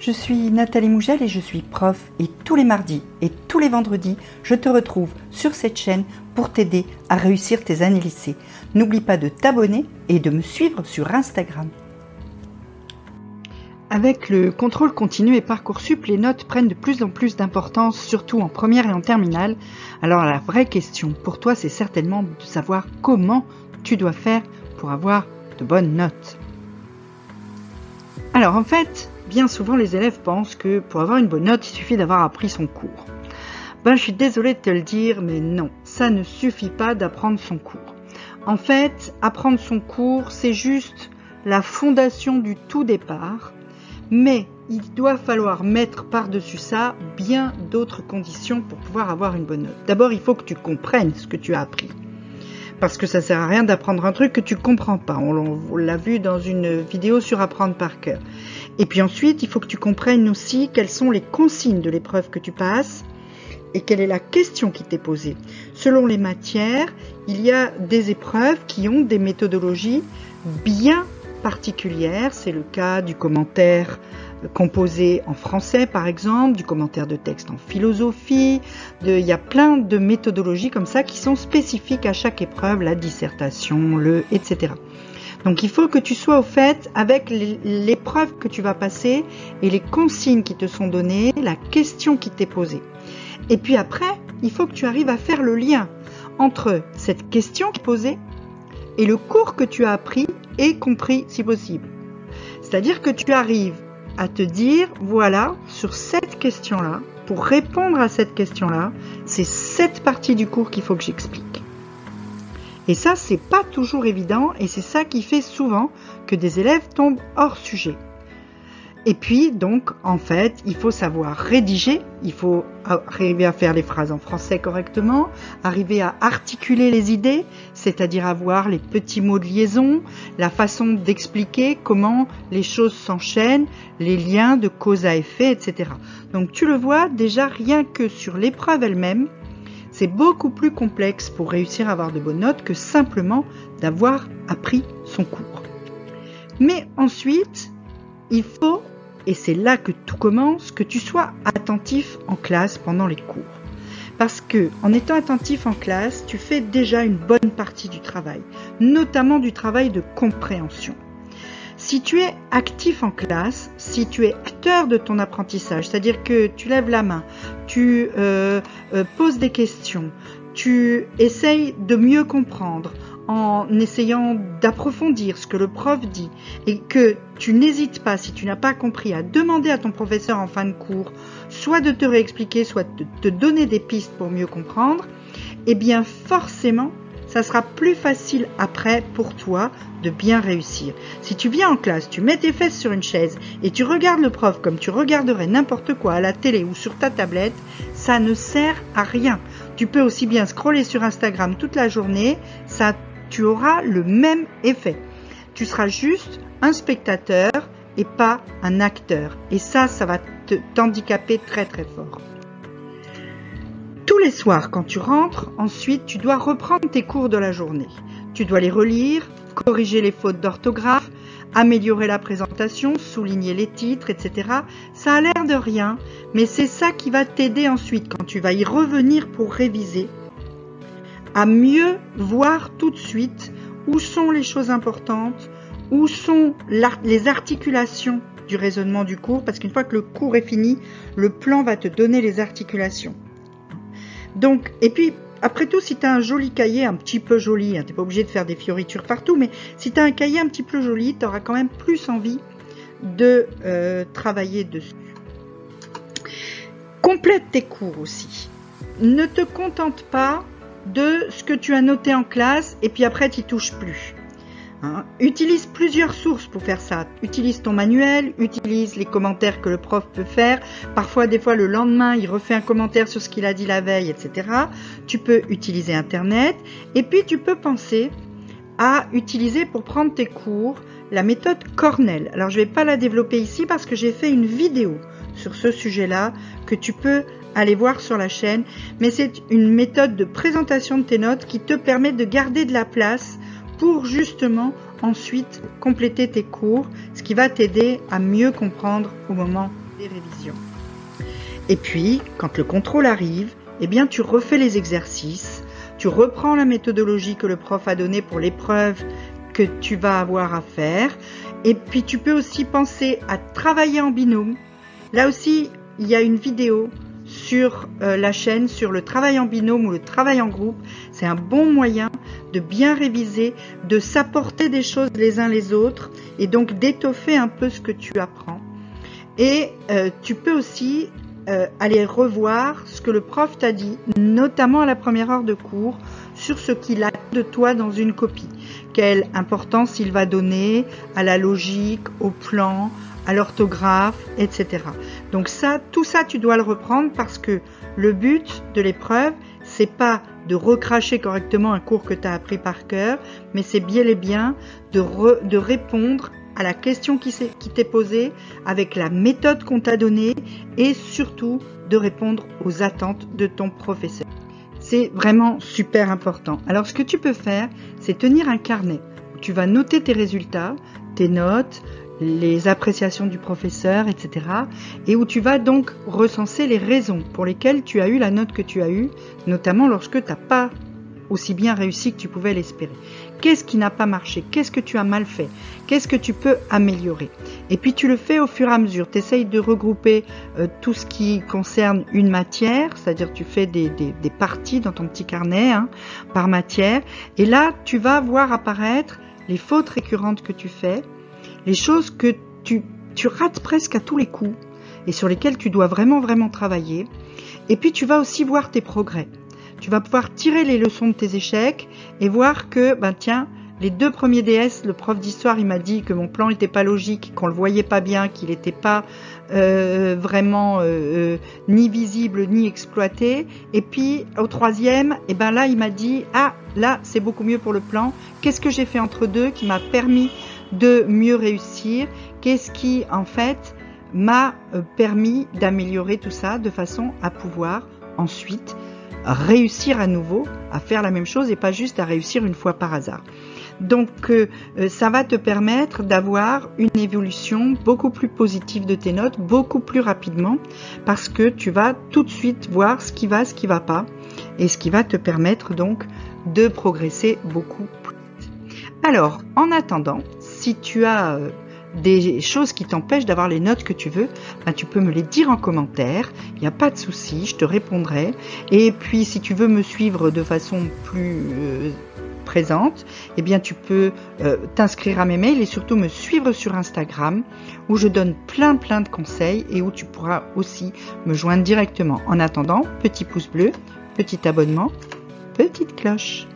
Je suis Nathalie Mougel et je suis prof et tous les mardis et tous les vendredis, je te retrouve sur cette chaîne pour t'aider à réussir tes années lycée. N'oublie pas de t'abonner et de me suivre sur Instagram. Avec le contrôle continu et Parcoursup, les notes prennent de plus en plus d'importance, surtout en première et en terminale. Alors la vraie question pour toi, c'est certainement de savoir comment tu dois faire pour avoir de bonnes notes. Alors en fait, bien souvent les élèves pensent que pour avoir une bonne note, il suffit d'avoir appris son cours. Ben je suis désolée de te le dire, mais non, ça ne suffit pas d'apprendre son cours. En fait, apprendre son cours, c'est juste la fondation du tout départ, mais il doit falloir mettre par-dessus ça bien d'autres conditions pour pouvoir avoir une bonne note. D'abord, il faut que tu comprennes ce que tu as appris parce que ça sert à rien d'apprendre un truc que tu comprends pas. On l'a vu dans une vidéo sur apprendre par cœur. Et puis ensuite, il faut que tu comprennes aussi quelles sont les consignes de l'épreuve que tu passes et quelle est la question qui t'est posée. Selon les matières, il y a des épreuves qui ont des méthodologies bien particulières. C'est le cas du commentaire composé en français par exemple, du commentaire de texte en philosophie, il y a plein de méthodologies comme ça qui sont spécifiques à chaque épreuve, la dissertation, le etc. Donc il faut que tu sois au fait avec l'épreuve que tu vas passer et les consignes qui te sont données, la question qui t'est posée. Et puis après, il faut que tu arrives à faire le lien entre cette question posée et le cours que tu as appris compris si possible. C'est-à-dire que tu arrives à te dire, voilà, sur cette question-là, pour répondre à cette question-là, c'est cette partie du cours qu'il faut que j'explique. Et ça, c'est pas toujours évident et c'est ça qui fait souvent que des élèves tombent hors sujet. Et puis, donc, en fait, il faut savoir rédiger, il faut arriver à faire les phrases en français correctement, arriver à articuler les idées, c'est-à-dire avoir les petits mots de liaison, la façon d'expliquer comment les choses s'enchaînent, les liens de cause à effet, etc. Donc, tu le vois, déjà, rien que sur l'épreuve elle-même, c'est beaucoup plus complexe pour réussir à avoir de bonnes notes que simplement d'avoir appris son cours. Mais ensuite, il faut et c'est là que tout commence, que tu sois attentif en classe pendant les cours. Parce que en étant attentif en classe, tu fais déjà une bonne partie du travail, notamment du travail de compréhension. Si tu es actif en classe, si tu es acteur de ton apprentissage, c'est-à-dire que tu lèves la main, tu euh, euh, poses des questions, tu essayes de mieux comprendre, en essayant d'approfondir ce que le prof dit et que tu n'hésites pas, si tu n'as pas compris, à demander à ton professeur en fin de cours, soit de te réexpliquer, soit de te donner des pistes pour mieux comprendre, eh bien forcément, ça sera plus facile après pour toi de bien réussir. Si tu viens en classe, tu mets tes fesses sur une chaise et tu regardes le prof comme tu regarderais n'importe quoi à la télé ou sur ta tablette, ça ne sert à rien. Tu peux aussi bien scroller sur Instagram toute la journée, ça tu auras le même effet. Tu seras juste un spectateur et pas un acteur. Et ça, ça va t'handicaper très très fort. Tous les soirs, quand tu rentres, ensuite, tu dois reprendre tes cours de la journée. Tu dois les relire, corriger les fautes d'orthographe, améliorer la présentation, souligner les titres, etc. Ça a l'air de rien, mais c'est ça qui va t'aider ensuite quand tu vas y revenir pour réviser à mieux voir tout de suite où sont les choses importantes, où sont les articulations du raisonnement du cours, parce qu'une fois que le cours est fini, le plan va te donner les articulations. Donc, et puis, après tout, si tu as un joli cahier, un petit peu joli, hein, tu n'es pas obligé de faire des fioritures partout, mais si tu as un cahier un petit peu joli, tu auras quand même plus envie de euh, travailler dessus. Complète tes cours aussi. Ne te contente pas de ce que tu as noté en classe et puis après tu touches plus. Hein. Utilise plusieurs sources pour faire ça. Utilise ton manuel, utilise les commentaires que le prof peut faire. Parfois, des fois, le lendemain, il refait un commentaire sur ce qu'il a dit la veille, etc. Tu peux utiliser Internet. Et puis, tu peux penser à utiliser pour prendre tes cours la méthode Cornell. Alors, je ne vais pas la développer ici parce que j'ai fait une vidéo sur ce sujet-là que tu peux aller voir sur la chaîne, mais c'est une méthode de présentation de tes notes qui te permet de garder de la place pour justement ensuite compléter tes cours, ce qui va t'aider à mieux comprendre au moment des révisions. Et puis, quand le contrôle arrive, eh bien, tu refais les exercices, tu reprends la méthodologie que le prof a donnée pour l'épreuve que tu vas avoir à faire, et puis tu peux aussi penser à travailler en binôme. Là aussi, il y a une vidéo sur euh, la chaîne sur le travail en binôme ou le travail en groupe. C'est un bon moyen de bien réviser, de s'apporter des choses les uns les autres et donc d'étoffer un peu ce que tu apprends. Et euh, tu peux aussi euh, aller revoir ce que le prof t'a dit, notamment à la première heure de cours, sur ce qu'il a de toi dans une copie. Quelle importance il va donner à la logique, au plan, à l'orthographe, etc. Donc ça, tout ça, tu dois le reprendre parce que le but de l'épreuve, c'est pas de recracher correctement un cours que tu as appris par cœur, mais c'est bien et bien de, de répondre à la question qui t'est posée avec la méthode qu'on t'a donnée et surtout de répondre aux attentes de ton professeur. C'est vraiment super important. Alors ce que tu peux faire, c'est tenir un carnet tu vas noter tes résultats, tes notes, les appréciations du professeur, etc. Et où tu vas donc recenser les raisons pour lesquelles tu as eu la note que tu as eue, notamment lorsque tu n'as pas aussi bien réussi que tu pouvais l'espérer. Qu'est-ce qui n'a pas marché? Qu'est-ce que tu as mal fait? Qu'est-ce que tu peux améliorer? Et puis tu le fais au fur et à mesure. Tu essayes de regrouper euh, tout ce qui concerne une matière, c'est-à-dire tu fais des, parties dans ton petit carnet hein, par matière. Et là, tu vas voir apparaître les fautes récurrentes que tu fais, les choses que tu, rates presque à tous les coups et sur lesquelles tu dois vraiment vraiment travailler. Et puis tu vas aussi voir tes progrès. Tu vas pouvoir tirer les leçons de tes échecs et voir que, ben tiens, les deux premiers DS, le prof d'histoire, il m'a dit que mon plan n'était pas logique, qu'on le voyait pas bien, qu'il n'était pas euh, vraiment euh, euh, ni visible ni exploité. Et puis au troisième, et eh ben là, il m'a dit ah là c'est beaucoup mieux pour le plan. Qu'est-ce que j'ai fait entre deux qui m'a permis de mieux réussir Qu'est-ce qui en fait m'a permis d'améliorer tout ça de façon à pouvoir ensuite réussir à nouveau à faire la même chose et pas juste à réussir une fois par hasard. Donc euh, euh, ça va te permettre d'avoir une évolution beaucoup plus positive de tes notes, beaucoup plus rapidement, parce que tu vas tout de suite voir ce qui va, ce qui va pas, et ce qui va te permettre donc de progresser beaucoup plus. Alors, en attendant, si tu as euh, des choses qui t'empêchent d'avoir les notes que tu veux, ben, tu peux me les dire en commentaire. Il n'y a pas de souci, je te répondrai. Et puis, si tu veux me suivre de façon plus euh, présente, eh bien, tu peux euh, t'inscrire à mes mails et surtout me suivre sur Instagram où je donne plein plein de conseils et où tu pourras aussi me joindre directement. En attendant, petit pouce bleu, petit abonnement, petite cloche.